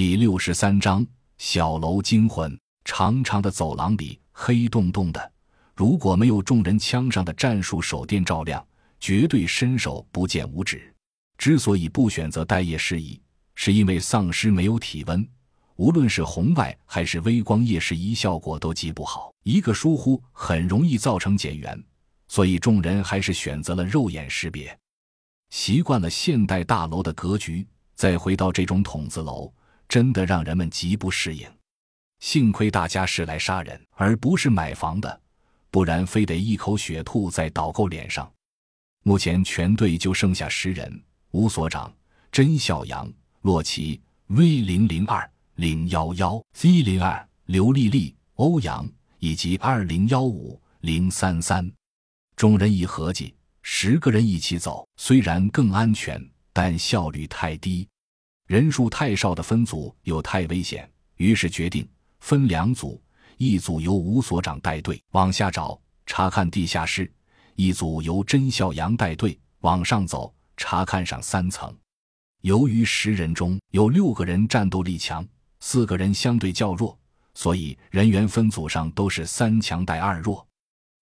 第六十三章小楼惊魂。长长的走廊里黑洞洞的，如果没有众人枪上的战术手电照亮，绝对伸手不见五指。之所以不选择待业事宜，是因为丧尸没有体温，无论是红外还是微光夜视仪效果都极不好，一个疏忽很容易造成减员。所以众人还是选择了肉眼识别。习惯了现代大楼的格局，再回到这种筒子楼，真的让人们极不适应。幸亏大家是来杀人，而不是买房的，不然非得一口血吐在导购脸上。目前全队就剩下十人：吴所长、甄小阳、洛奇、V 零零二、零幺幺、Z 零二、刘丽丽、欧阳以及二零幺五、零三三。众人一合计，十个人一起走，虽然更安全，但效率太低；人数太少的分组又太危险。于是决定分两组，一组由吴所长带队往下找查看地下室，一组由甄孝阳带队往上走查看上三层。由于十人中有六个人战斗力强，四个人相对较弱，所以人员分组上都是三强带二弱。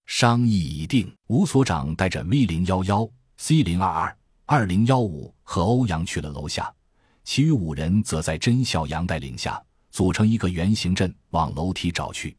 商议已定，吴所长带着 V 零幺幺、C 零二二、二零幺五和欧阳去了楼下，其余五人则在甄小阳带领下组成一个圆形阵往楼梯找去。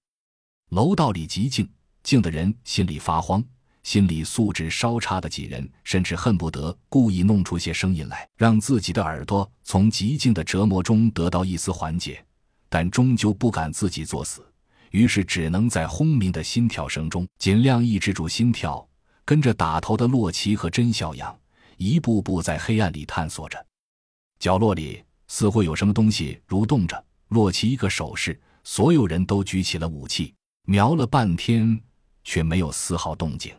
楼道里极静，静的人心里发慌，心理素质稍差的几人甚至恨不得故意弄出些声音来，让自己的耳朵从极静的折磨中得到一丝缓解，但终究不敢自己作死。于是只能在轰鸣的心跳声中尽量抑制住心跳，跟着打头的洛奇和甄小阳一步步在黑暗里探索着。角落里似乎有什么东西蠕动着。洛奇一个手势，所有人都举起了武器，瞄了半天却没有丝毫动静。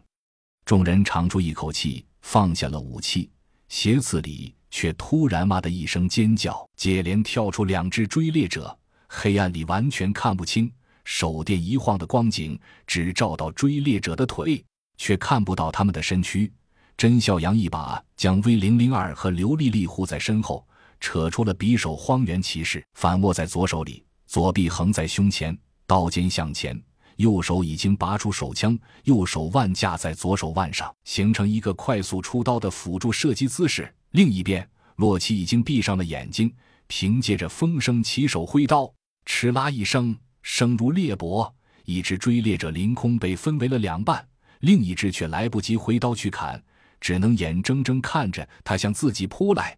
众人长出一口气，放下了武器，鞋子里却突然“哇”的一声尖叫，接连跳出两只追猎者，黑暗里完全看不清。手电一晃的光景，只照到追猎者的腿，却看不到他们的身躯。甄孝阳一把将 V 零零二和刘丽丽护在身后，扯出了匕首，荒原骑士反握在左手里，左臂横在胸前，刀尖向前，右手已经拔出手枪，右手腕架在左手腕上，形成一个快速出刀的辅助射击姿势。另一边，洛奇已经闭上了眼睛，凭借着风声起手挥刀，哧啦一声。声如裂帛，一只追猎者凌空被分为了两半，另一只却来不及挥刀去砍，只能眼睁睁看着他向自己扑来。